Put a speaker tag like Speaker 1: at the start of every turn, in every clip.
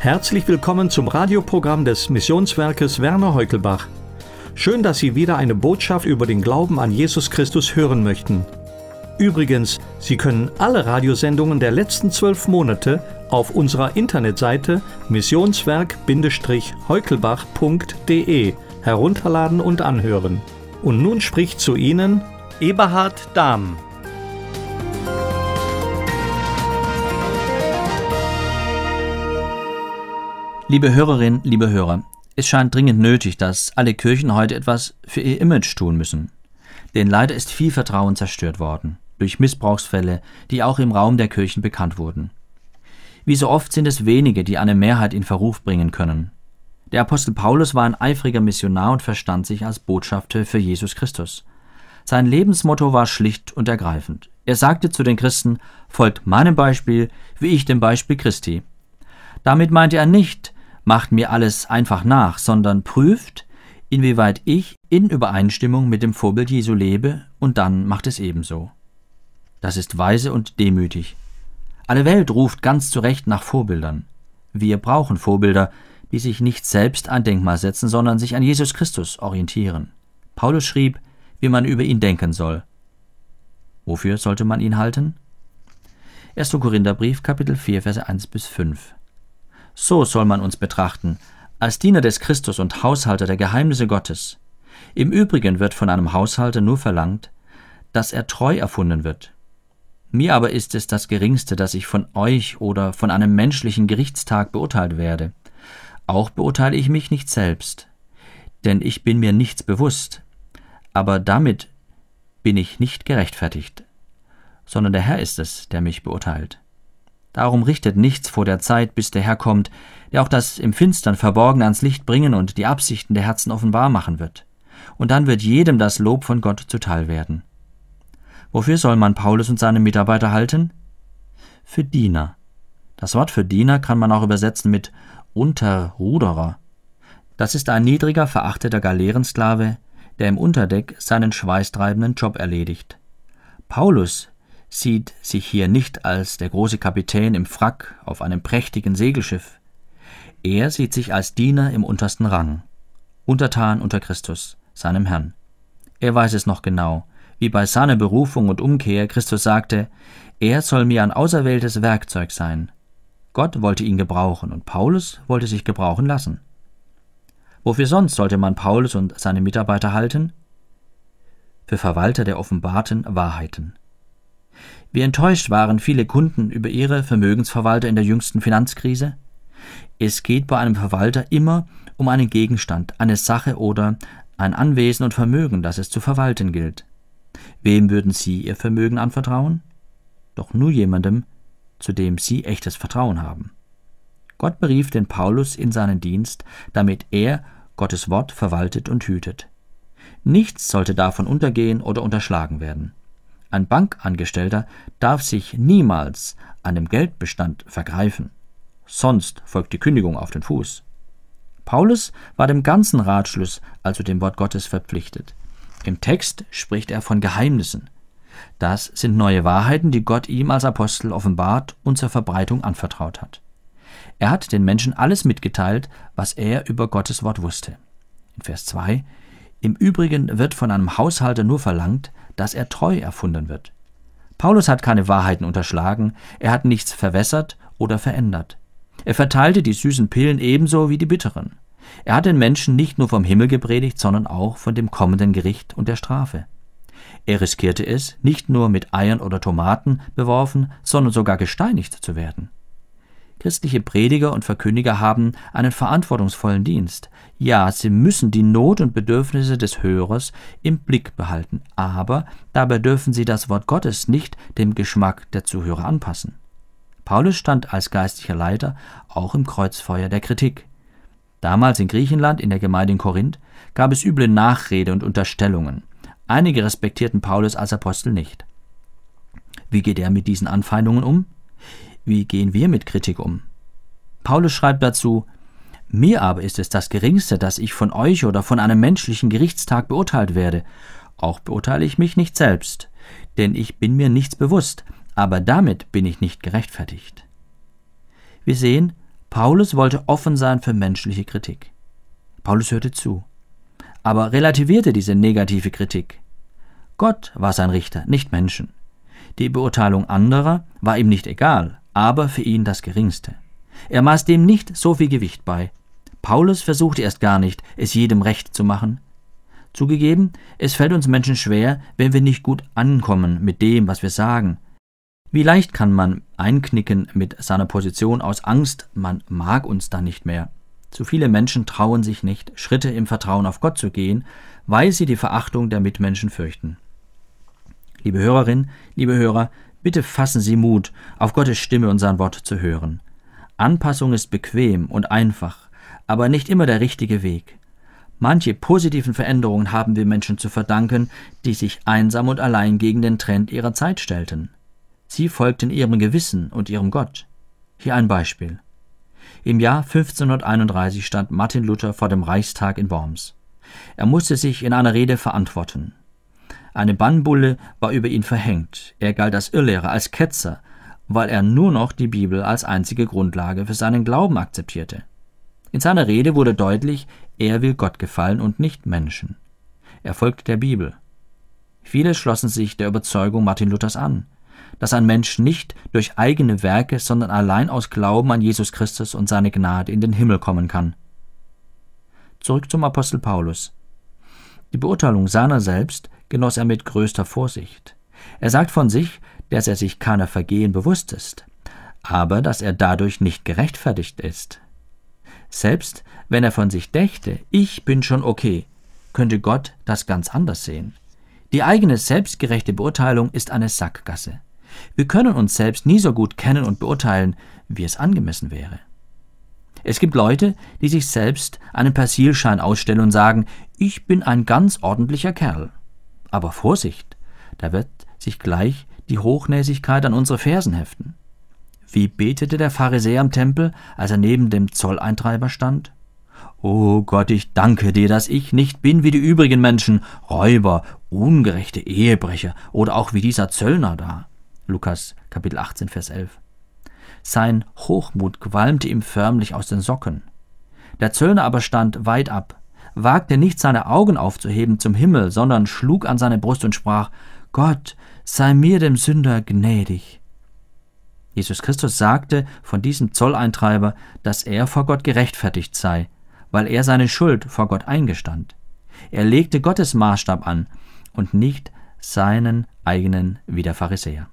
Speaker 1: Herzlich willkommen zum Radioprogramm des Missionswerkes Werner Heukelbach. Schön, dass Sie wieder eine Botschaft über den Glauben an Jesus Christus hören möchten. Übrigens, Sie können alle Radiosendungen der letzten zwölf Monate auf unserer Internetseite missionswerk-heukelbach.de herunterladen und anhören. Und nun spricht zu Ihnen Eberhard Dahm.
Speaker 2: Liebe Hörerinnen, liebe Hörer, es scheint dringend nötig, dass alle Kirchen heute etwas für ihr Image tun müssen. Denn leider ist viel Vertrauen zerstört worden durch Missbrauchsfälle, die auch im Raum der Kirchen bekannt wurden. Wie so oft sind es wenige, die eine Mehrheit in Verruf bringen können. Der Apostel Paulus war ein eifriger Missionar und verstand sich als Botschafter für Jesus Christus. Sein Lebensmotto war schlicht und ergreifend. Er sagte zu den Christen, folgt meinem Beispiel, wie ich dem Beispiel Christi. Damit meinte er nicht, macht mir alles einfach nach, sondern prüft, inwieweit ich in Übereinstimmung mit dem Vorbild Jesu lebe, und dann macht es ebenso. Das ist weise und demütig. Alle Welt ruft ganz zu Recht nach Vorbildern. Wir brauchen Vorbilder, die sich nicht selbst ein Denkmal setzen, sondern sich an Jesus Christus orientieren. Paulus schrieb, wie man über ihn denken soll. Wofür sollte man ihn halten? 1. Korintherbrief, Kapitel 4, Verse 1 bis 5. So soll man uns betrachten, als Diener des Christus und Haushalter der Geheimnisse Gottes. Im Übrigen wird von einem Haushalter nur verlangt, dass er treu erfunden wird. Mir aber ist es das Geringste, dass ich von euch oder von einem menschlichen Gerichtstag beurteilt werde. Auch beurteile ich mich nicht selbst, denn ich bin mir nichts bewusst, aber damit bin ich nicht gerechtfertigt, sondern der Herr ist es, der mich beurteilt. Darum richtet nichts vor der Zeit, bis der Herr kommt, der auch das im Finstern Verborgene ans Licht bringen und die Absichten der Herzen offenbar machen wird. Und dann wird jedem das Lob von Gott zuteil werden. Wofür soll man Paulus und seine Mitarbeiter halten? Für Diener. Das Wort für Diener kann man auch übersetzen mit Unterruderer. Das ist ein niedriger, verachteter Galeerensklave, der im Unterdeck seinen schweißtreibenden Job erledigt. Paulus sieht sich hier nicht als der große Kapitän im Frack auf einem prächtigen Segelschiff. Er sieht sich als Diener im untersten Rang, untertan unter Christus, seinem Herrn. Er weiß es noch genau, wie bei seiner Berufung und Umkehr Christus sagte, er soll mir ein auserwähltes Werkzeug sein. Gott wollte ihn gebrauchen und Paulus wollte sich gebrauchen lassen. Wofür sonst sollte man Paulus und seine Mitarbeiter halten? Für Verwalter der offenbarten Wahrheiten. Wie enttäuscht waren viele Kunden über ihre Vermögensverwalter in der jüngsten Finanzkrise? Es geht bei einem Verwalter immer um einen Gegenstand, eine Sache oder ein Anwesen und Vermögen, das es zu verwalten gilt. Wem würden Sie Ihr Vermögen anvertrauen? Doch nur jemandem, zu dem Sie echtes Vertrauen haben. Gott berief den Paulus in seinen Dienst, damit er Gottes Wort verwaltet und hütet. Nichts sollte davon untergehen oder unterschlagen werden. Ein Bankangestellter darf sich niemals an dem Geldbestand vergreifen, sonst folgt die Kündigung auf den Fuß. Paulus war dem ganzen Ratschluss, also dem Wort Gottes, verpflichtet. Im Text spricht er von Geheimnissen. Das sind neue Wahrheiten, die Gott ihm als Apostel offenbart und zur Verbreitung anvertraut hat. Er hat den Menschen alles mitgeteilt, was er über Gottes Wort wusste. In Vers 2 Im Übrigen wird von einem Haushalter nur verlangt, dass er treu erfunden wird. Paulus hat keine Wahrheiten unterschlagen, er hat nichts verwässert oder verändert. Er verteilte die süßen Pillen ebenso wie die bitteren. Er hat den Menschen nicht nur vom Himmel gepredigt, sondern auch von dem kommenden Gericht und der Strafe. Er riskierte es, nicht nur mit Eiern oder Tomaten beworfen, sondern sogar gesteinigt zu werden. Christliche Prediger und Verkündiger haben einen verantwortungsvollen Dienst. Ja, sie müssen die Not und Bedürfnisse des Hörers im Blick behalten, aber dabei dürfen sie das Wort Gottes nicht dem Geschmack der Zuhörer anpassen. Paulus stand als geistlicher Leiter auch im Kreuzfeuer der Kritik. Damals in Griechenland, in der Gemeinde in Korinth, gab es üble Nachrede und Unterstellungen. Einige respektierten Paulus als Apostel nicht. Wie geht er mit diesen Anfeindungen um? Wie gehen wir mit Kritik um? Paulus schreibt dazu, mir aber ist es das Geringste, dass ich von euch oder von einem menschlichen Gerichtstag beurteilt werde. Auch beurteile ich mich nicht selbst, denn ich bin mir nichts bewusst, aber damit bin ich nicht gerechtfertigt. Wir sehen, Paulus wollte offen sein für menschliche Kritik. Paulus hörte zu, aber relativierte diese negative Kritik. Gott war sein Richter, nicht Menschen. Die Beurteilung anderer war ihm nicht egal, aber für ihn das geringste. Er maß dem nicht so viel Gewicht bei. Paulus versuchte erst gar nicht, es jedem recht zu machen. Zugegeben, es fällt uns Menschen schwer, wenn wir nicht gut ankommen mit dem, was wir sagen. Wie leicht kann man einknicken mit seiner Position aus Angst, man mag uns dann nicht mehr. Zu viele Menschen trauen sich nicht, Schritte im Vertrauen auf Gott zu gehen, weil sie die Verachtung der Mitmenschen fürchten. Liebe Hörerin, liebe Hörer, bitte fassen Sie Mut, auf Gottes Stimme und sein Wort zu hören. Anpassung ist bequem und einfach, aber nicht immer der richtige Weg. Manche positiven Veränderungen haben wir Menschen zu verdanken, die sich einsam und allein gegen den Trend ihrer Zeit stellten. Sie folgten ihrem Gewissen und ihrem Gott. Hier ein Beispiel. Im Jahr 1531 stand Martin Luther vor dem Reichstag in Worms. Er musste sich in einer Rede verantworten. Eine Bannbulle war über ihn verhängt. Er galt als Irrlehrer, als Ketzer, weil er nur noch die Bibel als einzige Grundlage für seinen Glauben akzeptierte. In seiner Rede wurde deutlich, er will Gott gefallen und nicht Menschen. Er folgt der Bibel. Viele schlossen sich der Überzeugung Martin Luthers an, dass ein Mensch nicht durch eigene Werke, sondern allein aus Glauben an Jesus Christus und seine Gnade in den Himmel kommen kann. Zurück zum Apostel Paulus. Die Beurteilung seiner selbst genoss er mit größter Vorsicht. Er sagt von sich, dass er sich keiner Vergehen bewusst ist, aber dass er dadurch nicht gerechtfertigt ist. Selbst wenn er von sich dächte, ich bin schon okay, könnte Gott das ganz anders sehen. Die eigene selbstgerechte Beurteilung ist eine Sackgasse. Wir können uns selbst nie so gut kennen und beurteilen, wie es angemessen wäre. Es gibt Leute, die sich selbst einen Persilschein ausstellen und sagen, ich bin ein ganz ordentlicher Kerl. Aber Vorsicht, da wird sich gleich die Hochnäsigkeit an unsere Fersen heften. Wie betete der Pharisäer im Tempel, als er neben dem Zolleintreiber stand? O Gott, ich danke dir, dass ich nicht bin wie die übrigen Menschen, Räuber, ungerechte Ehebrecher oder auch wie dieser Zöllner da. Lukas Kapitel 18, Vers 11. Sein Hochmut qualmte ihm förmlich aus den Socken. Der Zöllner aber stand weit ab, wagte nicht seine Augen aufzuheben zum Himmel, sondern schlug an seine Brust und sprach Gott, sei mir dem Sünder gnädig. Jesus Christus sagte von diesem Zolleintreiber, dass er vor Gott gerechtfertigt sei, weil er seine Schuld vor Gott eingestand. Er legte Gottes Maßstab an und nicht seinen eigenen wie der Pharisäer.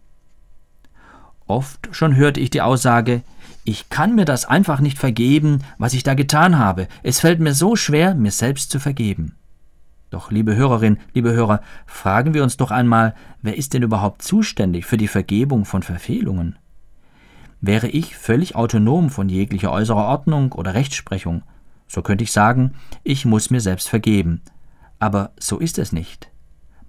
Speaker 2: Oft schon hörte ich die Aussage, ich kann mir das einfach nicht vergeben, was ich da getan habe. Es fällt mir so schwer, mir selbst zu vergeben. Doch, liebe Hörerin, liebe Hörer, fragen wir uns doch einmal, wer ist denn überhaupt zuständig für die Vergebung von Verfehlungen? Wäre ich völlig autonom von jeglicher äußerer Ordnung oder Rechtsprechung, so könnte ich sagen, ich muss mir selbst vergeben. Aber so ist es nicht.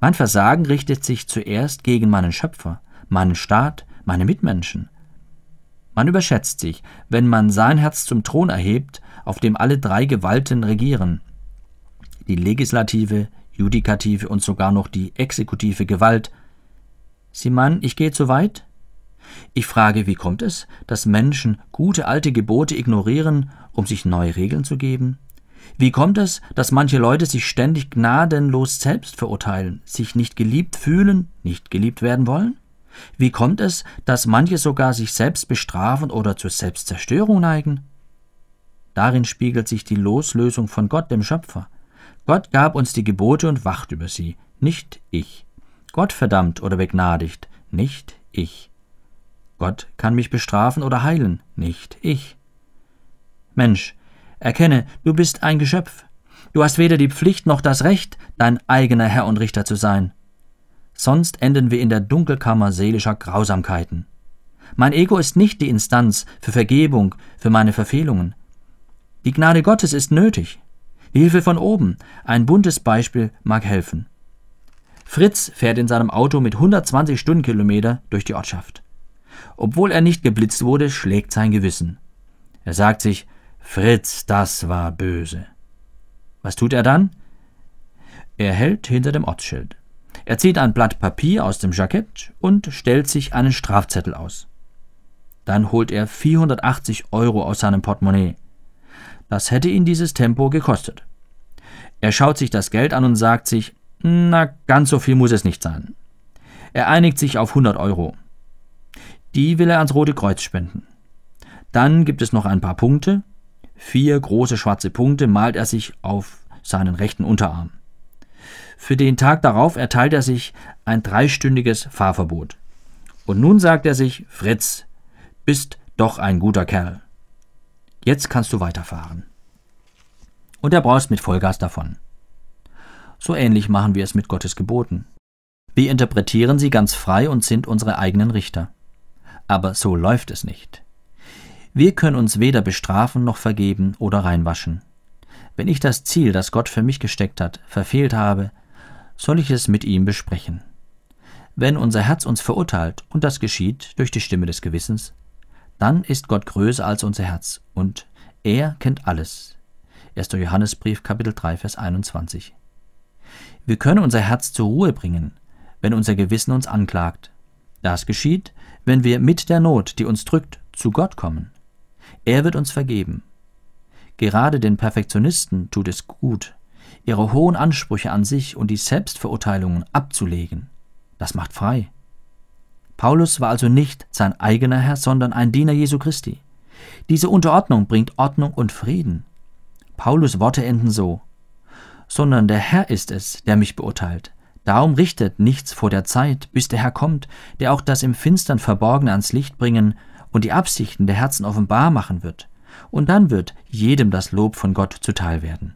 Speaker 2: Mein Versagen richtet sich zuerst gegen meinen Schöpfer, meinen Staat, meine Mitmenschen. Man überschätzt sich, wenn man sein Herz zum Thron erhebt, auf dem alle drei Gewalten regieren. Die legislative, judikative und sogar noch die exekutive Gewalt. Sie meinen, ich gehe zu weit? Ich frage, wie kommt es, dass Menschen gute alte Gebote ignorieren, um sich neue Regeln zu geben? Wie kommt es, dass manche Leute sich ständig gnadenlos selbst verurteilen, sich nicht geliebt fühlen, nicht geliebt werden wollen? Wie kommt es, dass manche sogar sich selbst bestrafen oder zur Selbstzerstörung neigen? Darin spiegelt sich die Loslösung von Gott, dem Schöpfer. Gott gab uns die Gebote und wacht über sie, nicht ich. Gott verdammt oder begnadigt, nicht ich. Gott kann mich bestrafen oder heilen, nicht ich. Mensch, erkenne, du bist ein Geschöpf. Du hast weder die Pflicht noch das Recht, dein eigener Herr und Richter zu sein. Sonst enden wir in der Dunkelkammer seelischer Grausamkeiten. Mein Ego ist nicht die Instanz für Vergebung für meine Verfehlungen. Die Gnade Gottes ist nötig. Die Hilfe von oben, ein buntes Beispiel, mag helfen. Fritz fährt in seinem Auto mit 120 Stundenkilometer durch die Ortschaft. Obwohl er nicht geblitzt wurde, schlägt sein Gewissen. Er sagt sich, Fritz, das war böse. Was tut er dann? Er hält hinter dem Ortsschild. Er zieht ein Blatt Papier aus dem Jackett und stellt sich einen Strafzettel aus. Dann holt er 480 Euro aus seinem Portemonnaie. Das hätte ihn dieses Tempo gekostet. Er schaut sich das Geld an und sagt sich, na, ganz so viel muss es nicht sein. Er einigt sich auf 100 Euro. Die will er ans Rote Kreuz spenden. Dann gibt es noch ein paar Punkte. Vier große schwarze Punkte malt er sich auf seinen rechten Unterarm. Für den Tag darauf erteilt er sich ein dreistündiges Fahrverbot. Und nun sagt er sich, Fritz, bist doch ein guter Kerl. Jetzt kannst du weiterfahren. Und er braust mit Vollgas davon. So ähnlich machen wir es mit Gottes Geboten. Wir interpretieren sie ganz frei und sind unsere eigenen Richter. Aber so läuft es nicht. Wir können uns weder bestrafen noch vergeben oder reinwaschen. Wenn ich das Ziel, das Gott für mich gesteckt hat, verfehlt habe, soll ich es mit ihm besprechen. Wenn unser Herz uns verurteilt, und das geschieht durch die Stimme des Gewissens, dann ist Gott größer als unser Herz, und er kennt alles. 1. Johannesbrief Kapitel 3 Vers 21. Wir können unser Herz zur Ruhe bringen, wenn unser Gewissen uns anklagt. Das geschieht, wenn wir mit der Not, die uns drückt, zu Gott kommen. Er wird uns vergeben. Gerade den Perfektionisten tut es gut, ihre hohen Ansprüche an sich und die Selbstverurteilungen abzulegen. Das macht frei. Paulus war also nicht sein eigener Herr, sondern ein Diener Jesu Christi. Diese Unterordnung bringt Ordnung und Frieden. Paulus Worte enden so sondern der Herr ist es, der mich beurteilt. Darum richtet nichts vor der Zeit, bis der Herr kommt, der auch das im Finstern Verborgene ans Licht bringen und die Absichten der Herzen offenbar machen wird. Und dann wird jedem das Lob von Gott zuteil werden.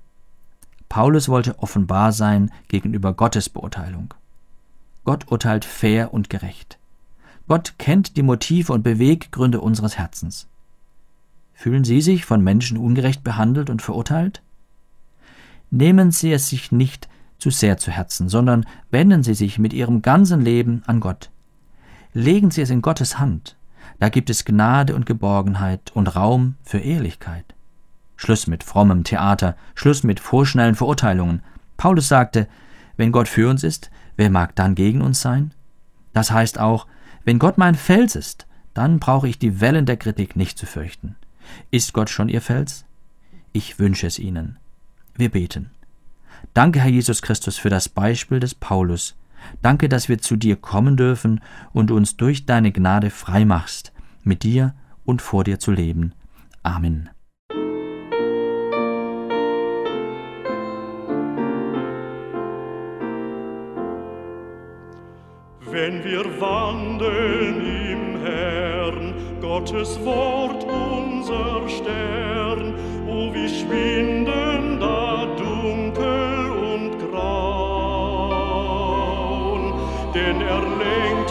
Speaker 2: Paulus wollte offenbar sein gegenüber Gottes Beurteilung. Gott urteilt fair und gerecht. Gott kennt die Motive und Beweggründe unseres Herzens. Fühlen Sie sich von Menschen ungerecht behandelt und verurteilt? Nehmen Sie es sich nicht zu sehr zu Herzen, sondern wenden Sie sich mit Ihrem ganzen Leben an Gott. Legen Sie es in Gottes Hand. Da gibt es Gnade und Geborgenheit und Raum für Ehrlichkeit. Schluss mit frommem Theater, Schluss mit vorschnellen Verurteilungen. Paulus sagte, wenn Gott für uns ist, wer mag dann gegen uns sein? Das heißt auch, wenn Gott mein Fels ist, dann brauche ich die Wellen der Kritik nicht zu fürchten. Ist Gott schon Ihr Fels? Ich wünsche es Ihnen. Wir beten. Danke, Herr Jesus Christus, für das Beispiel des Paulus. Danke, dass wir zu dir kommen dürfen und uns durch deine Gnade frei machst, mit dir und vor dir zu leben. Amen.
Speaker 3: Wenn wir wandeln im Herrn, Gottes Wort unser Stern, oh wie schwinden da dunkel und grau, denn er lenkt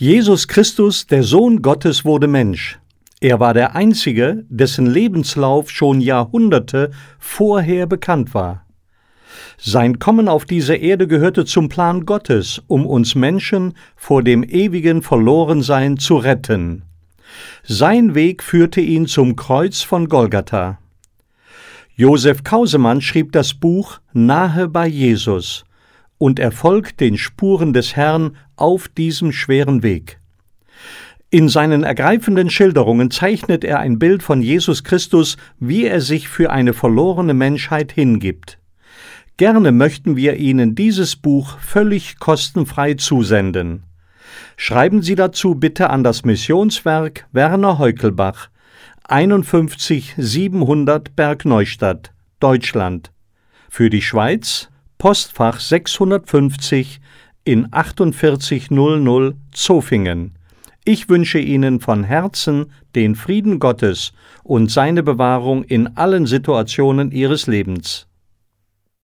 Speaker 1: Jesus Christus, der Sohn Gottes, wurde Mensch. Er war der Einzige, dessen Lebenslauf schon Jahrhunderte vorher bekannt war. Sein Kommen auf diese Erde gehörte zum Plan Gottes, um uns Menschen vor dem ewigen Verlorensein zu retten. Sein Weg führte ihn zum Kreuz von Golgatha. Josef Kausemann schrieb das Buch Nahe bei Jesus und er folgt den Spuren des Herrn auf diesem schweren Weg. In seinen ergreifenden Schilderungen zeichnet er ein Bild von Jesus Christus, wie er sich für eine verlorene Menschheit hingibt. Gerne möchten wir Ihnen dieses Buch völlig kostenfrei zusenden. Schreiben Sie dazu bitte an das Missionswerk Werner Heukelbach, 51 700 Bergneustadt, Deutschland. Für die Schweiz Postfach 650 in 4800 Zofingen. Ich wünsche Ihnen von Herzen den Frieden Gottes und seine Bewahrung in allen Situationen Ihres Lebens.